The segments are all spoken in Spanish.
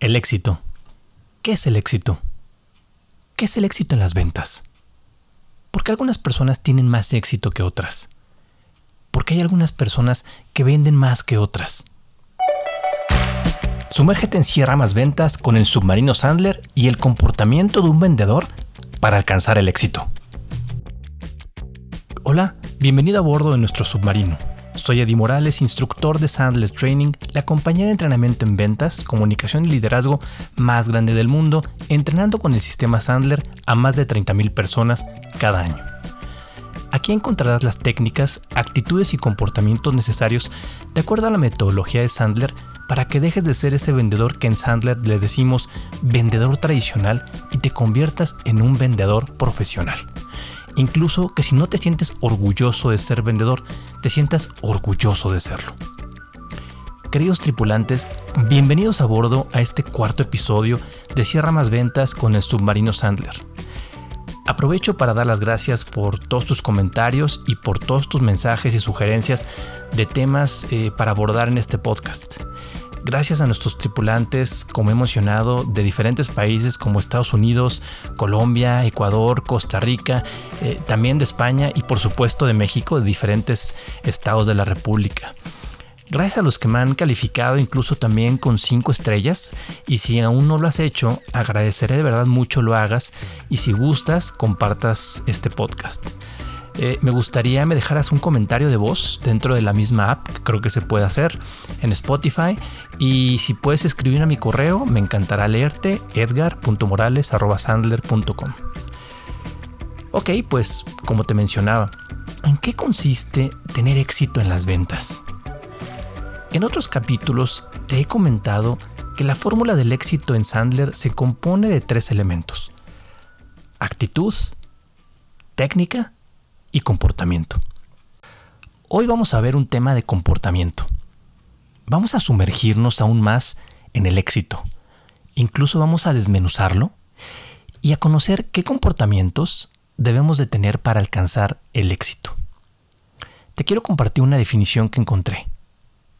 El éxito. ¿Qué es el éxito? ¿Qué es el éxito en las ventas? ¿Por qué algunas personas tienen más éxito que otras? ¿Por qué hay algunas personas que venden más que otras? Sumérgete en Sierra Más Ventas con el submarino Sandler y el comportamiento de un vendedor para alcanzar el éxito. Hola, bienvenido a bordo de nuestro submarino. Soy Eddie Morales, instructor de Sandler Training, la compañía de entrenamiento en ventas, comunicación y liderazgo más grande del mundo, entrenando con el sistema Sandler a más de 30.000 personas cada año. Aquí encontrarás las técnicas, actitudes y comportamientos necesarios de acuerdo a la metodología de Sandler para que dejes de ser ese vendedor que en Sandler les decimos vendedor tradicional y te conviertas en un vendedor profesional. Incluso que si no te sientes orgulloso de ser vendedor, te sientas orgulloso de serlo. Queridos tripulantes, bienvenidos a bordo a este cuarto episodio de Cierra Más Ventas con el submarino Sandler. Aprovecho para dar las gracias por todos tus comentarios y por todos tus mensajes y sugerencias de temas eh, para abordar en este podcast gracias a nuestros tripulantes, como he mencionado, de diferentes países como Estados Unidos, Colombia, Ecuador, Costa Rica, eh, también de España y por supuesto de México, de diferentes estados de la República. Gracias a los que me han calificado incluso también con 5 estrellas y si aún no lo has hecho, agradeceré de verdad mucho lo hagas y si gustas, compartas este podcast. Eh, me gustaría me dejaras un comentario de voz dentro de la misma app, que creo que se puede hacer en Spotify. Y si puedes escribir a mi correo, me encantará leerte edgar.morales.sandler.com. Ok, pues como te mencionaba, ¿en qué consiste tener éxito en las ventas? En otros capítulos te he comentado que la fórmula del éxito en Sandler se compone de tres elementos. Actitud, técnica y comportamiento. Hoy vamos a ver un tema de comportamiento. Vamos a sumergirnos aún más en el éxito. Incluso vamos a desmenuzarlo y a conocer qué comportamientos debemos de tener para alcanzar el éxito. Te quiero compartir una definición que encontré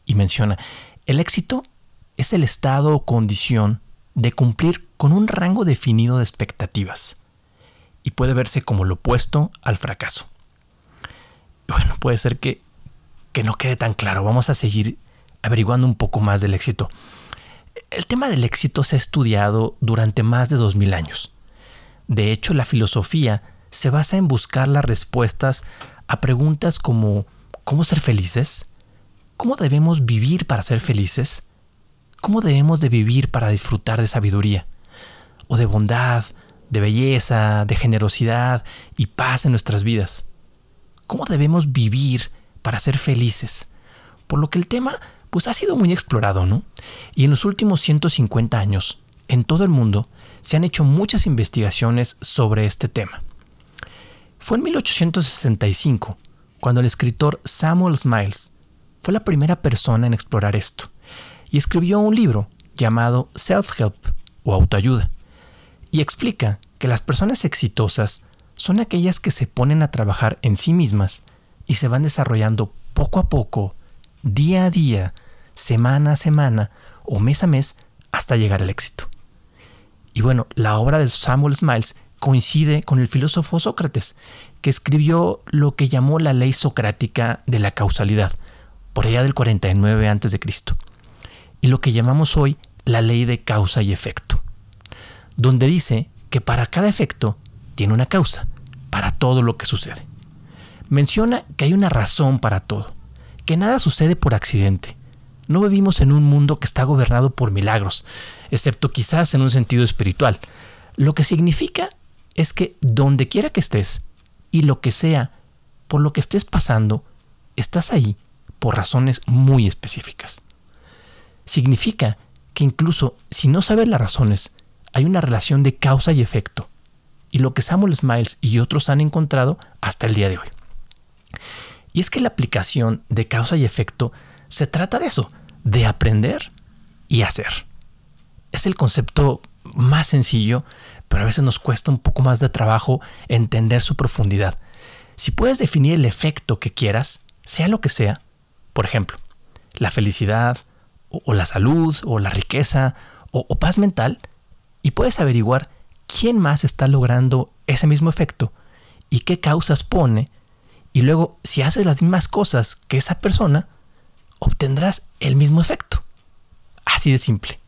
y menciona, el éxito es el estado o condición de cumplir con un rango definido de expectativas y puede verse como lo opuesto al fracaso bueno, puede ser que, que no quede tan claro. Vamos a seguir averiguando un poco más del éxito. El tema del éxito se ha estudiado durante más de 2000 años. De hecho, la filosofía se basa en buscar las respuestas a preguntas como ¿cómo ser felices? ¿Cómo debemos vivir para ser felices? ¿Cómo debemos de vivir para disfrutar de sabiduría? O de bondad, de belleza, de generosidad y paz en nuestras vidas cómo debemos vivir para ser felices. Por lo que el tema pues ha sido muy explorado, ¿no? Y en los últimos 150 años, en todo el mundo, se han hecho muchas investigaciones sobre este tema. Fue en 1865 cuando el escritor Samuel Smiles fue la primera persona en explorar esto y escribió un libro llamado Self-Help o autoayuda y explica que las personas exitosas son aquellas que se ponen a trabajar en sí mismas y se van desarrollando poco a poco, día a día, semana a semana o mes a mes hasta llegar al éxito. Y bueno, la obra de Samuel Smiles coincide con el filósofo Sócrates, que escribió lo que llamó la ley socrática de la causalidad, por allá del 49 a.C., y lo que llamamos hoy la ley de causa y efecto, donde dice que para cada efecto tiene una causa para todo lo que sucede. Menciona que hay una razón para todo, que nada sucede por accidente. No vivimos en un mundo que está gobernado por milagros, excepto quizás en un sentido espiritual. Lo que significa es que donde quiera que estés y lo que sea por lo que estés pasando, estás ahí por razones muy específicas. Significa que incluso si no sabes las razones, hay una relación de causa y efecto y lo que Samuel Smiles y otros han encontrado hasta el día de hoy. Y es que la aplicación de causa y efecto se trata de eso, de aprender y hacer. Es el concepto más sencillo, pero a veces nos cuesta un poco más de trabajo entender su profundidad. Si puedes definir el efecto que quieras, sea lo que sea, por ejemplo, la felicidad, o, la salud, o la riqueza, o, o paz mental y puedes averiguar quién más está logrando ese mismo efecto y qué causas pone. Y luego, si haces las mismas cosas que esa persona, obtendrás el mismo efecto. Así de simple.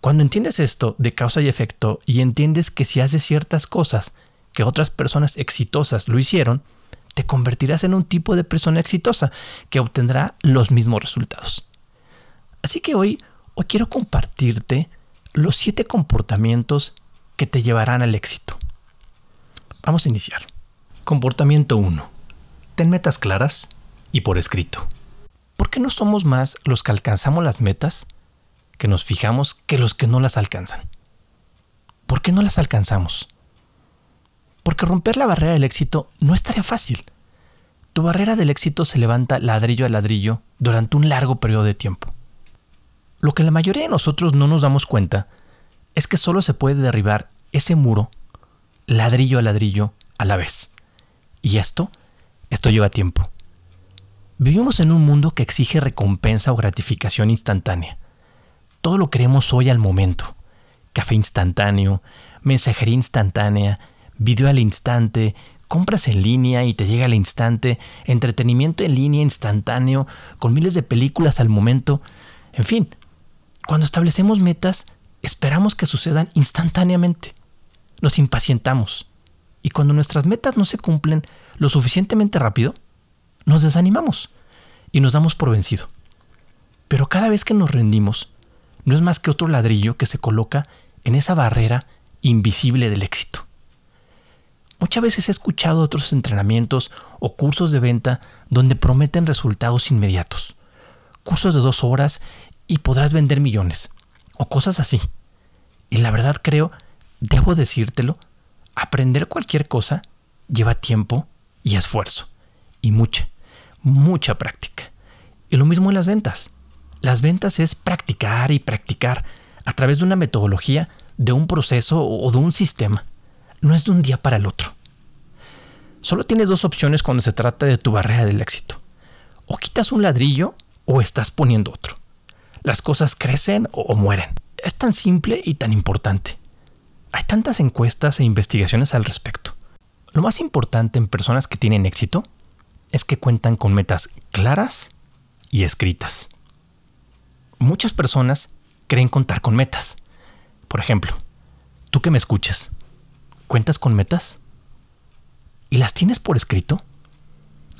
Cuando entiendes esto de causa y efecto y entiendes que si haces ciertas cosas que otras personas exitosas lo hicieron, te convertirás en un tipo de persona exitosa que obtendrá los mismos resultados. Así que hoy, hoy quiero compartirte los siete comportamientos que te llevarán al éxito. Vamos a iniciar. Comportamiento 1. Ten metas claras y por escrito. ¿Por qué no somos más los que alcanzamos las metas que nos fijamos que los que no las alcanzan? ¿Por qué no las alcanzamos? Porque romper la barrera del éxito no es tarea fácil. Tu barrera del éxito se levanta ladrillo a ladrillo durante un largo periodo de tiempo. Lo que la mayoría de nosotros no nos damos cuenta es que solo se puede derribar ese muro ladrillo a ladrillo a la vez. Y esto, esto lleva tiempo. Vivimos en un mundo que exige recompensa o gratificación instantánea. Todo lo queremos hoy al momento. Café instantáneo, mensajería instantánea, video al instante, compras en línea y te llega al instante, entretenimiento en línea instantáneo, con miles de películas al momento. En fin, cuando establecemos metas, esperamos que sucedan instantáneamente. Nos impacientamos. Y cuando nuestras metas no se cumplen lo suficientemente rápido, nos desanimamos y nos damos por vencido. Pero cada vez que nos rendimos, no es más que otro ladrillo que se coloca en esa barrera invisible del éxito. Muchas veces he escuchado otros entrenamientos o cursos de venta donde prometen resultados inmediatos. Cursos de dos horas y podrás vender millones. O cosas así. Y la verdad creo, debo decírtelo, aprender cualquier cosa lleva tiempo y esfuerzo. Y mucha, mucha práctica. Y lo mismo en las ventas. Las ventas es practicar y practicar a través de una metodología, de un proceso o de un sistema. No es de un día para el otro. Solo tienes dos opciones cuando se trata de tu barrera del éxito. O quitas un ladrillo o estás poniendo otro las cosas crecen o, mueren. Es tan simple y tan importante. Hay tantas encuestas e investigaciones al respecto. Lo más importante en personas que tienen éxito es que cuentan con metas claras y escritas. Muchas personas creen contar con metas. Por ejemplo, tú que me escuchas, ¿cuentas con metas? ¿Y las tienes por escrito?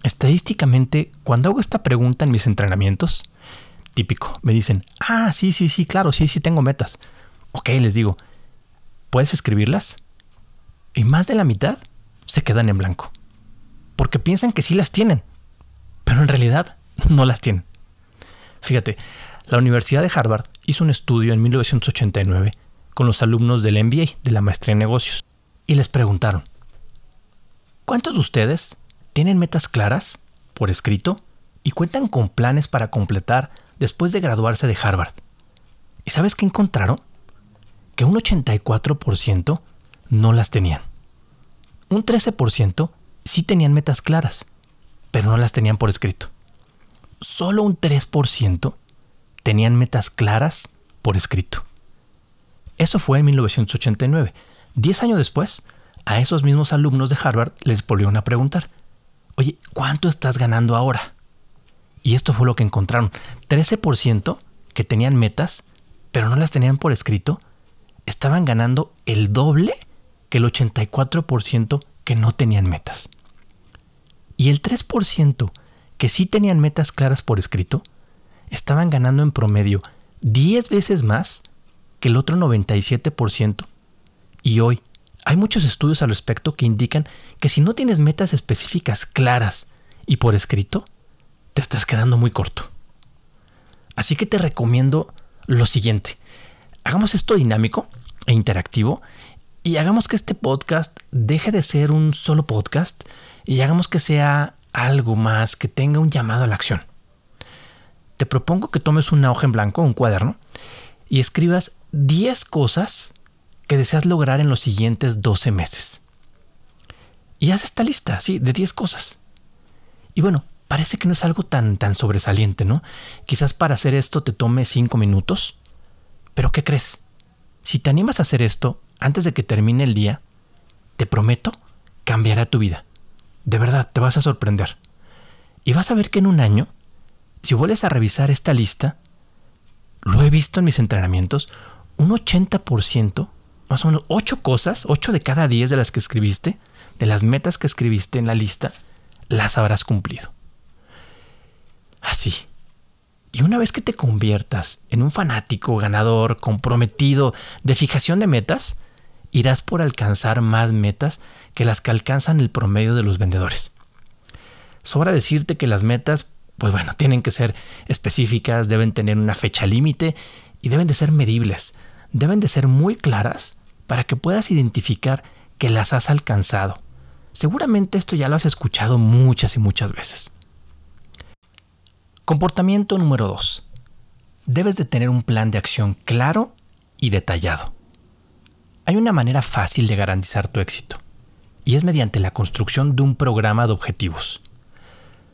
Estadísticamente, cuando hago esta pregunta en mis entrenamientos, típico. Me dicen, ah, sí, sí, sí, claro, sí, sí tengo metas. Ok, les digo, ¿puedes escribirlas? Y más de la mitad se quedan en blanco. Porque piensan que sí las tienen, pero en realidad no las tienen. Fíjate, la Universidad de Harvard hizo un estudio en 1989 con los alumnos del MBA, de la maestría en negocios, y les preguntaron, ¿cuántos de ustedes tienen metas claras por escrito y cuentan con planes para completar después de graduarse de Harvard. ¿Y sabes qué encontraron? Que un 84% no las tenían. Un 13% sí tenían metas claras, pero no las tenían por escrito. Solo un 3% tenían metas claras por escrito. Eso fue en 1989. Diez años después, a esos mismos alumnos de Harvard les volvieron a preguntar, oye, ¿cuánto estás ganando ahora? Y esto fue lo que encontraron. 13% que tenían metas, pero no las tenían por escrito, estaban ganando el doble que el 84% que no tenían metas. Y el 3% que sí tenían metas claras por escrito, estaban ganando en promedio 10 veces más que el otro 97%. Y hoy hay muchos estudios al respecto que indican que si no tienes metas específicas claras y por escrito, te estás quedando muy corto. Así que te recomiendo lo siguiente. Hagamos esto dinámico e interactivo y hagamos que este podcast deje de ser un solo podcast y hagamos que sea algo más, que tenga un llamado a la acción. Te propongo que tomes una hoja en blanco, un cuaderno, y escribas 10 cosas que deseas lograr en los siguientes 12 meses. Y haz esta lista, sí, de 10 cosas. Y bueno, parece que no es algo tan, tan sobresaliente, ¿no? Quizás para hacer esto te tome cinco minutos, Pero ¿qué crees? Si te animas a hacer esto antes de que termine el día, te prometo, cambiará tu vida. De verdad, te vas a sorprender. Y vas a ver que en un año, si vuelves a revisar esta lista, lo he visto en mis entrenamientos, un 80%, más o menos 8 cosas, 8 de cada 10 de las que escribiste, de las metas que escribiste en la lista, las habrás cumplido. Así. Y una vez que te conviertas en un fanático, ganador, comprometido, de fijación de metas, irás por alcanzar más metas que las que alcanzan el promedio de los vendedores. Sobra decirte que las metas, pues bueno, tienen que ser específicas, deben tener una fecha límite y deben de ser medibles, deben de ser muy claras para que puedas identificar que las has alcanzado. Seguramente esto ya lo has escuchado muchas y muchas veces. Comportamiento número 2. Debes de tener un plan de acción claro y detallado. Hay una manera fácil de garantizar tu éxito, y es mediante la construcción de un programa de objetivos.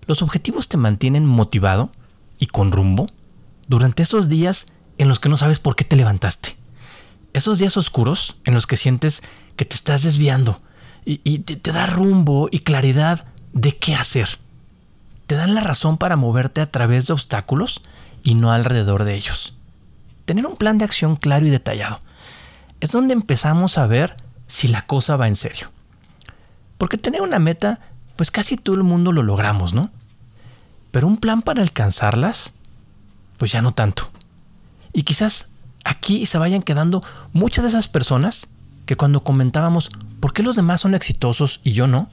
Los objetivos te mantienen motivado y con rumbo durante esos días en los que no sabes por qué te levantaste. Esos días oscuros en los que sientes que te estás desviando y, te, te da rumbo y claridad de qué hacer te dan la razón para moverte a través de obstáculos y no alrededor de ellos. Tener un plan de acción claro y detallado es donde empezamos a ver si la cosa va en serio. Porque tener una meta, pues casi todo el mundo lo logramos, ¿no? Pero un plan para alcanzarlas, pues ya no tanto. Y quizás aquí se vayan quedando muchas de esas personas que cuando comentábamos por qué los demás son exitosos y yo no,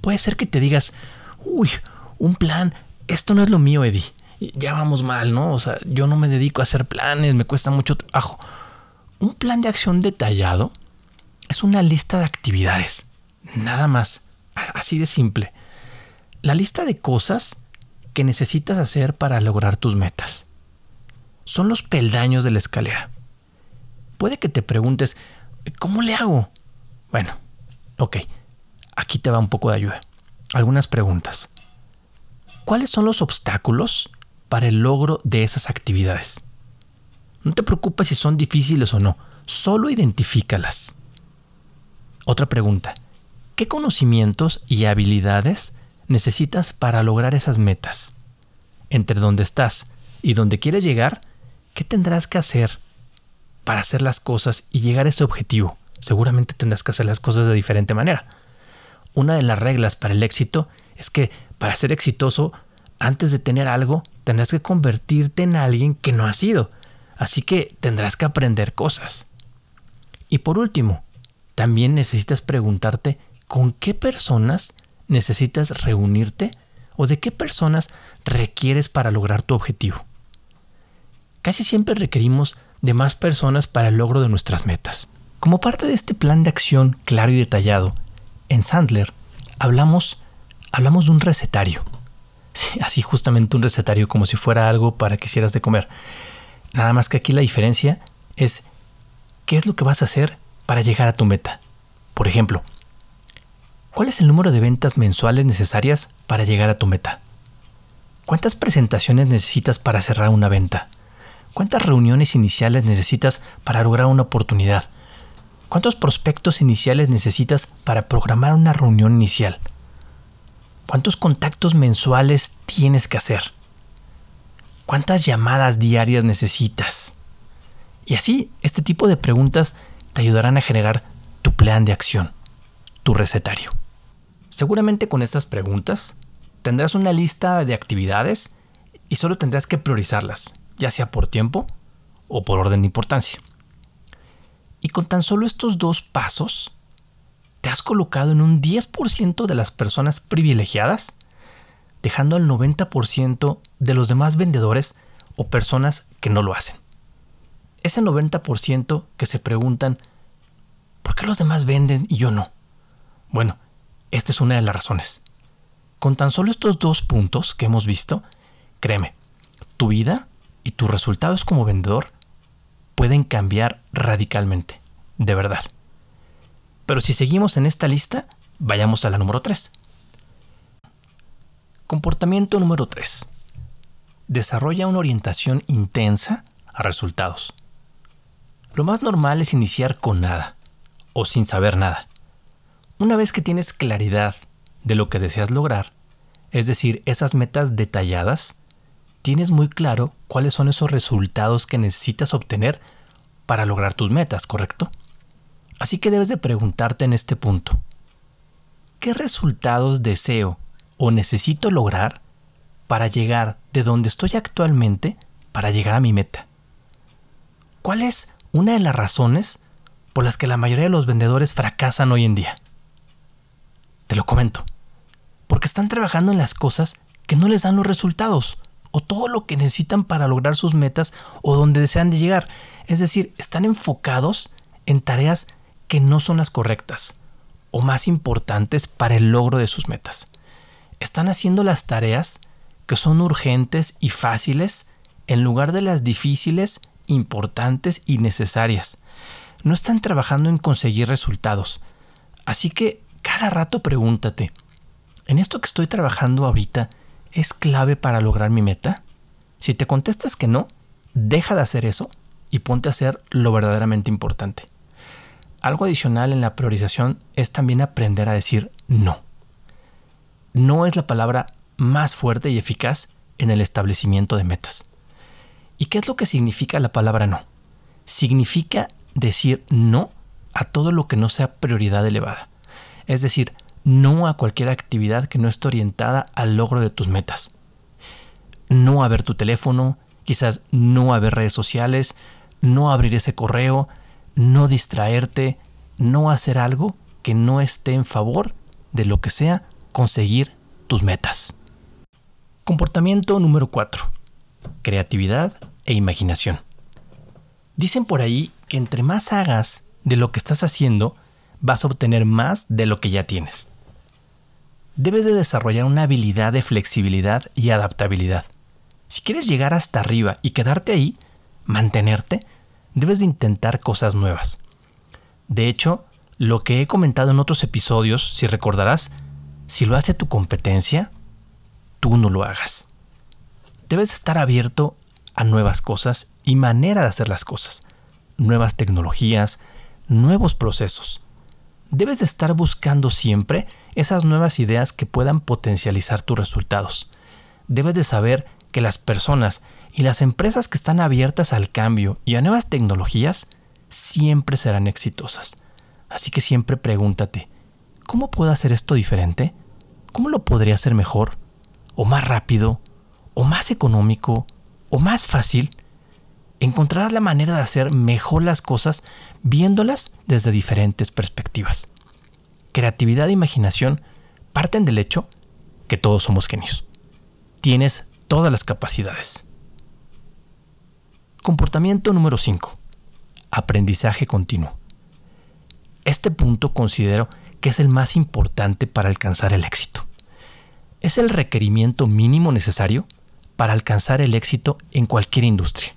puede ser que te digas, uy, un plan, esto no es lo mío, Eddie. Ya vamos mal, ¿no? O sea, yo no me dedico a hacer planes, me cuesta mucho trabajo. Un plan de acción detallado es una lista de actividades, nada más, así de simple. La lista de cosas que necesitas hacer para lograr tus metas. Son los peldaños de la escalera. Puede que te preguntes, ¿cómo le hago? Bueno, ok, aquí te va un poco de ayuda. Algunas preguntas. ¿Cuáles son los obstáculos para el logro de esas actividades? No te preocupes si son difíciles o no, solo identifícalas. Otra pregunta. ¿Qué conocimientos y habilidades necesitas para lograr esas metas? Entre donde estás y donde quieres llegar, ¿qué tendrás que hacer para hacer las cosas y llegar a ese objetivo? Seguramente tendrás que hacer las cosas de diferente manera. Una de las reglas para el éxito es que para ser exitoso, antes de tener algo, tendrás que convertirte en alguien que no has sido. Así que tendrás que aprender cosas. Y por último, también necesitas preguntarte con qué personas necesitas reunirte o de qué personas requieres para lograr tu objetivo. Casi siempre requerimos de más personas para el logro de nuestras metas. Como parte de este plan de acción claro y detallado, en Sandler hablamos hablamos de un recetario. así justamente un recetario como si fuera algo para que hicieras de comer. Nada más que aquí la diferencia es qué es lo que vas a hacer para llegar a tu meta. Por ejemplo, ¿cuál es el número de ventas mensuales necesarias para llegar a tu meta? ¿Cuántas presentaciones necesitas para cerrar una venta? ¿Cuántas reuniones iniciales necesitas para lograr una oportunidad? ¿Cuántos prospectos iniciales necesitas para programar una reunión inicial? ¿Cuántos contactos mensuales tienes que hacer? ¿Cuántas llamadas diarias necesitas? Y así, este tipo de preguntas te ayudarán a generar tu plan de acción, tu recetario. Seguramente con estas preguntas tendrás una lista de actividades y solo tendrás que priorizarlas, ya sea por tiempo o por orden de importancia. Y con tan solo estos dos pasos, te has colocado en un 10% de las personas privilegiadas, dejando al 90% de los demás vendedores o personas que no lo hacen. Ese 90% que se preguntan, ¿por qué los demás venden y yo no? Bueno, esta es una de las razones. Con tan solo estos dos puntos que hemos visto, créeme, tu vida y tus resultados como vendedor pueden cambiar radicalmente, de verdad. Pero si seguimos en esta lista, vayamos a la número 3. Comportamiento número 3. Desarrolla una orientación intensa a resultados. Lo más normal es iniciar con nada o sin saber nada. Una vez que tienes claridad de lo que deseas lograr, es decir, esas metas detalladas, tienes muy claro cuáles son esos resultados que necesitas obtener para lograr tus metas, ¿correcto? Así que debes de preguntarte en este punto, ¿qué resultados deseo o necesito lograr para llegar de donde estoy actualmente para llegar a mi meta? ¿Cuál es una de las razones por las que la mayoría de los vendedores fracasan hoy en día? Te lo comento. Porque están trabajando en las cosas que no les dan los resultados o todo lo que necesitan para lograr sus metas o donde desean de llegar. Es decir, están enfocados en tareas que no son las correctas o más importantes para el logro de sus metas. Están haciendo las tareas que son urgentes y fáciles en lugar de las difíciles, importantes y necesarias. No están trabajando en conseguir resultados. Así que cada rato pregúntate, ¿en esto que estoy trabajando ahorita es clave para lograr mi meta? Si te contestas que no, deja de hacer eso y ponte a hacer lo verdaderamente importante. Algo adicional en la priorización es también aprender a decir no. No es la palabra más fuerte y eficaz en el establecimiento de metas. ¿Y qué es lo que significa la palabra no? Significa decir no a todo lo que no sea prioridad elevada. Es decir, no a cualquier actividad que no esté orientada al logro de tus metas. No a ver tu teléfono, quizás no a ver redes sociales, no abrir ese correo, no distraerte, no hacer algo que no esté en favor de lo que sea conseguir tus metas. Comportamiento número 4. Creatividad e imaginación. Dicen por ahí que entre más hagas de lo que estás haciendo, vas a obtener más de lo que ya tienes. Debes de desarrollar una habilidad de flexibilidad y adaptabilidad. Si quieres llegar hasta arriba y quedarte ahí, mantenerte, debes de intentar cosas nuevas. De hecho, lo que he comentado en otros episodios, si recordarás, si lo hace tu competencia, tú no lo hagas. Debes estar abierto a nuevas cosas y manera de hacer las cosas, nuevas tecnologías, nuevos procesos. Debes de estar buscando siempre esas nuevas ideas que puedan potencializar tus resultados. Debes de saber que las personas y las empresas que están abiertas al cambio y a nuevas tecnologías siempre serán exitosas. Así que siempre pregúntate, ¿cómo puedo hacer esto diferente? ¿Cómo lo podría hacer mejor? ¿O más rápido? ¿O más económico? ¿O más fácil? Encontrarás la manera de hacer mejor las cosas viéndolas desde diferentes perspectivas. Creatividad e imaginación parten del hecho que todos somos genios. Tienes todas las capacidades. Comportamiento número 5. Aprendizaje continuo. Este punto considero que es el más importante para alcanzar el éxito. Es el requerimiento mínimo necesario para alcanzar el éxito en cualquier industria.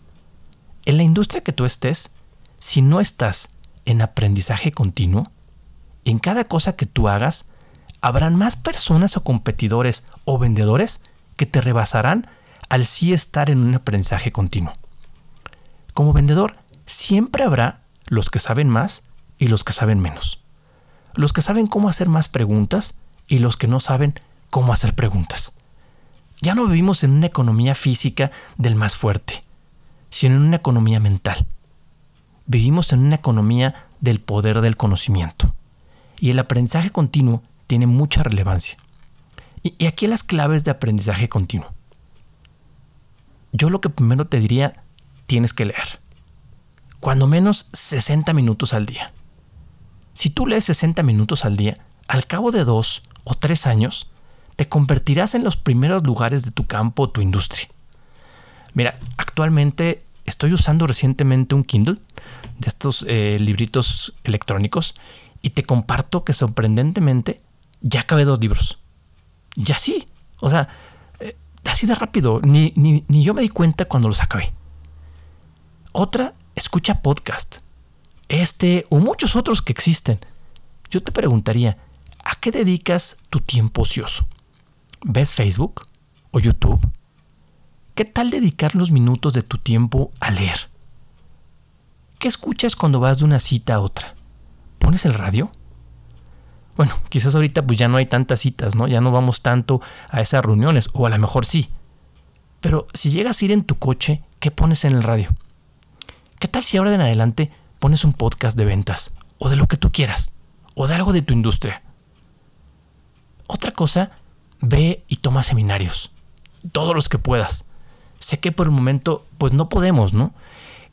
En la industria que tú estés, si no estás en aprendizaje continuo, en cada cosa que tú hagas, habrán más personas o competidores o vendedores que te rebasarán al sí estar en un aprendizaje continuo. Como vendedor, siempre habrá los que saben más y los que saben menos. Los que saben cómo hacer más preguntas y los que no saben cómo hacer preguntas. Ya no vivimos en una economía física del más fuerte, sino en una economía mental. Vivimos en una economía del poder del conocimiento. Y el aprendizaje continuo tiene mucha relevancia. Y, aquí las claves de aprendizaje continuo. Yo lo que primero te diría tienes que leer. Cuando menos 60 minutos al día. Si tú lees 60 minutos al día, al cabo de dos o tres años, te convertirás en los primeros lugares de tu campo o tu industria. Mira, actualmente estoy usando recientemente un Kindle de estos eh, libritos electrónicos y te comparto que sorprendentemente ya acabé dos libros. Y así, o sea, eh, así de rápido, ni, ni, ni yo me di cuenta cuando los acabé. Otra, escucha podcast. Este o muchos otros que existen. Yo te preguntaría, ¿a qué dedicas tu tiempo ocioso? ¿Ves Facebook o YouTube? ¿Qué tal dedicar los minutos de tu tiempo a leer? ¿Qué escuchas cuando vas de una cita a otra? ¿Pones el radio? Bueno, quizás ahorita pues ya no hay tantas citas, ¿no? Ya no vamos tanto a esas reuniones, o a lo mejor sí. Pero si llegas a ir en tu coche, ¿qué pones en el radio? ¿Qué tal si ahora en adelante pones un podcast de ventas? O de lo que tú quieras. O de algo de tu industria. Otra cosa, ve y toma seminarios. Todos los que puedas. Sé que por el momento, pues no podemos, ¿no?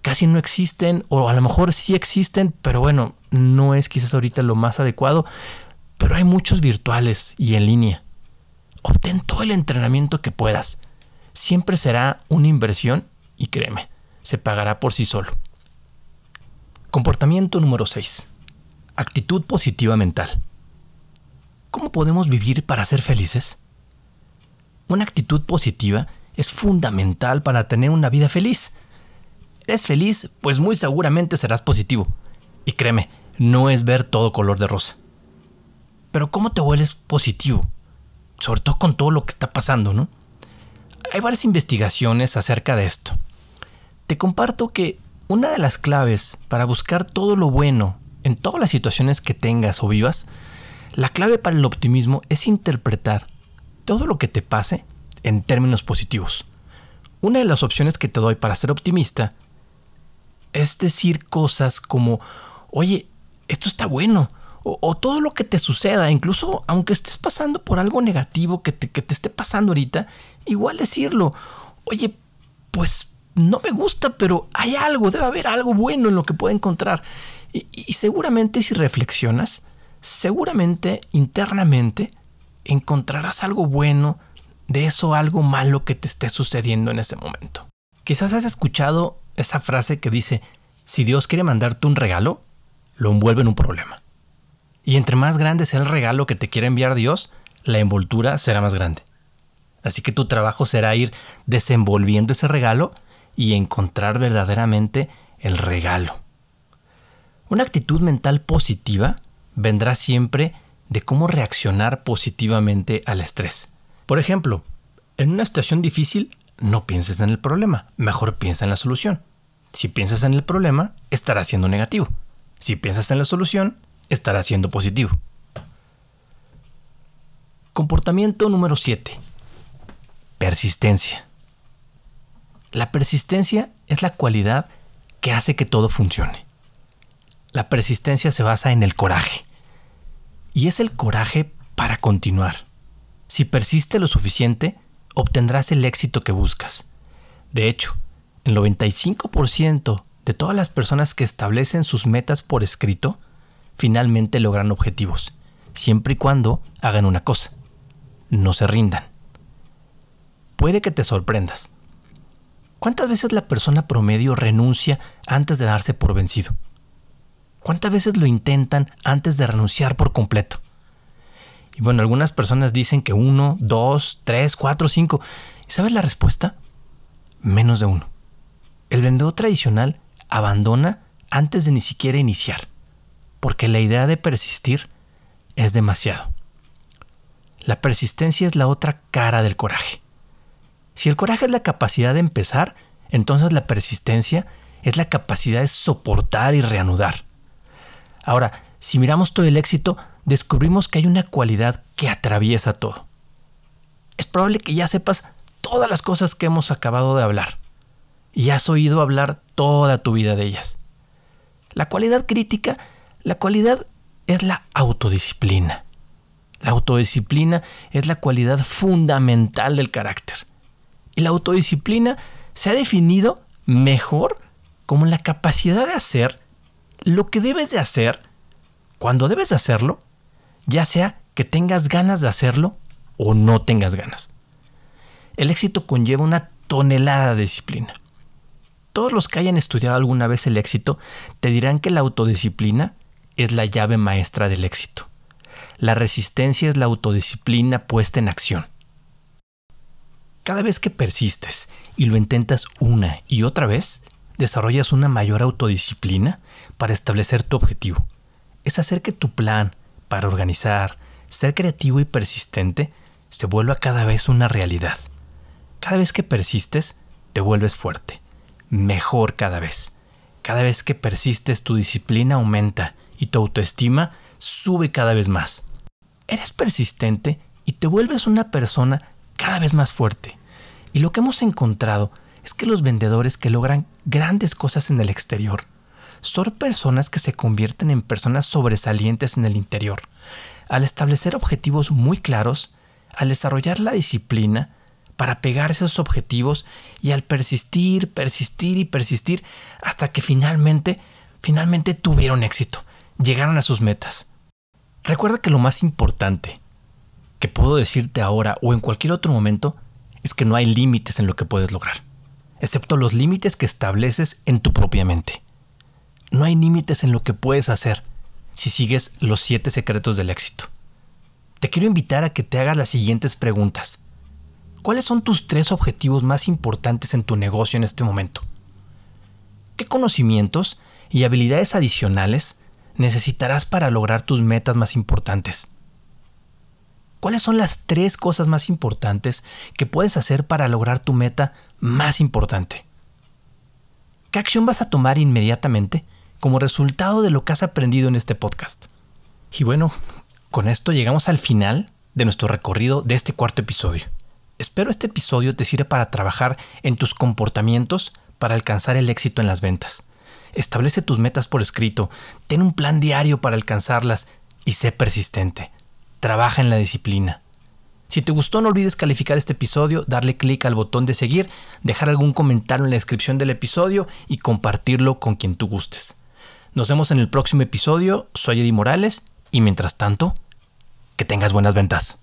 Casi no existen, o a lo mejor sí existen, pero bueno, no es quizás ahorita lo más adecuado. Pero hay muchos virtuales y en línea. Obtén todo el entrenamiento que puedas. Siempre será una inversión y créeme, se pagará por sí solo. Comportamiento número 6. Actitud positiva mental. ¿Cómo podemos vivir para ser felices? Una actitud positiva es fundamental para tener una vida feliz. ¿Eres feliz? Pues muy seguramente serás positivo. Y créeme, no es ver todo color de rosa. Pero ¿cómo te vuelves positivo? Sobre todo con todo lo que está pasando, ¿no? Hay varias investigaciones acerca de esto. Te comparto que una de las claves para buscar todo lo bueno en todas las situaciones que tengas o vivas, la clave para el optimismo es interpretar todo lo que te pase en términos positivos. Una de las opciones que te doy para ser optimista es decir cosas como, oye, esto está bueno, o, todo lo que te suceda, incluso aunque estés pasando por algo negativo que te, que te esté pasando ahorita, igual decirlo, oye, pues no me gusta, pero hay algo, debe haber algo bueno en lo que pueda encontrar. Y, seguramente si reflexionas, seguramente internamente encontrarás algo bueno de eso algo malo que te esté sucediendo en ese momento. Quizás has escuchado esa frase que dice, si Dios quiere mandarte un regalo, lo envuelve en un problema. Y entre más grande sea el regalo que te quiere enviar Dios, la envoltura será más grande. Así que tu trabajo será ir desenvolviendo ese regalo y encontrar verdaderamente el regalo. Una actitud mental positiva vendrá siempre de cómo reaccionar positivamente al estrés. Por ejemplo, en una situación difícil, no pienses en el problema, mejor piensa en la solución. Si piensas en el problema, estará siendo negativo. Si piensas en la solución, estará siendo positivo. Comportamiento número 7. Persistencia. La persistencia es la cualidad que hace que todo funcione. La persistencia se basa en el coraje. Y es el coraje para continuar. Si persiste lo suficiente, obtendrás el éxito que buscas. De hecho, el 95% de todas las personas que establecen sus metas por escrito finalmente logran objetivos, siempre y cuando hagan una cosa, no se rindan. Puede que te sorprendas. ¿Cuántas veces la persona promedio renuncia antes de darse por vencido? ¿Cuántas veces lo intentan antes de renunciar por completo? Y bueno, algunas personas dicen que uno, dos, tres, cuatro, cinco. ¿Y sabes la respuesta? Menos de uno. El vendedor tradicional abandona antes de ni siquiera iniciar, porque la idea de persistir es demasiado. La persistencia es la otra cara del coraje. Si el coraje es la capacidad de empezar, entonces la persistencia es la capacidad de soportar y reanudar. Ahora, si miramos todo el éxito, descubrimos que hay una cualidad que atraviesa todo. Es probable que ya sepas todas las cosas que hemos acabado de hablar y has oído hablar toda tu vida de ellas. La cualidad crítica, la cualidad es la autodisciplina. La autodisciplina es la cualidad fundamental del carácter. La autodisciplina se ha definido mejor como la capacidad de hacer lo que debes de hacer cuando debes de hacerlo, ya sea que tengas ganas de hacerlo o no tengas ganas. El éxito conlleva una tonelada de disciplina. Todos los que hayan estudiado alguna vez el éxito te dirán que la autodisciplina es la llave maestra del éxito. La resistencia es la autodisciplina puesta en acción. Cada vez que persistes y lo intentas una y otra vez, desarrollas una mayor autodisciplina para establecer tu objetivo. Es hacer que tu plan para organizar, ser creativo y persistente se vuelva cada vez una realidad. Cada vez que persistes, te vuelves fuerte, mejor cada vez. Cada vez que persistes tu disciplina aumenta y tu autoestima sube cada vez más. Eres persistente y te vuelves una persona cada vez más fuerte. Y lo que hemos encontrado es que los vendedores que logran grandes cosas en el exterior son personas que se convierten en personas sobresalientes en el interior. Al establecer objetivos muy claros, al desarrollar la disciplina para pegar esos objetivos y al persistir, persistir y persistir hasta que finalmente, finalmente tuvieron éxito, llegaron a sus metas. Recuerda que lo más importante que puedo decirte ahora o en cualquier otro momento es que no hay límites en lo que puedes lograr, excepto los límites que estableces en tu propia mente. No hay límites en lo que puedes hacer si sigues los siete secretos del éxito. Te quiero invitar a que te hagas las siguientes preguntas. ¿Cuáles son tus tres objetivos más importantes en tu negocio en este momento? ¿Qué conocimientos y habilidades adicionales necesitarás para lograr tus metas más importantes? ¿Cuáles son las tres cosas más importantes que puedes hacer para lograr tu meta más importante? ¿Qué acción vas a tomar inmediatamente como resultado de lo que has aprendido en este podcast? Y bueno, con esto llegamos al final de nuestro recorrido de este cuarto episodio. Espero este episodio te sirva para trabajar en tus comportamientos para alcanzar el éxito en las ventas. Establece tus metas por escrito, ten un plan diario para alcanzarlas y sé persistente trabaja en la disciplina. Si te gustó no olvides calificar este episodio, darle clic al botón de seguir, dejar algún comentario en la descripción del episodio y compartirlo con quien tú gustes. Nos vemos en el próximo episodio, soy Eddie Morales y mientras tanto, que tengas buenas ventas.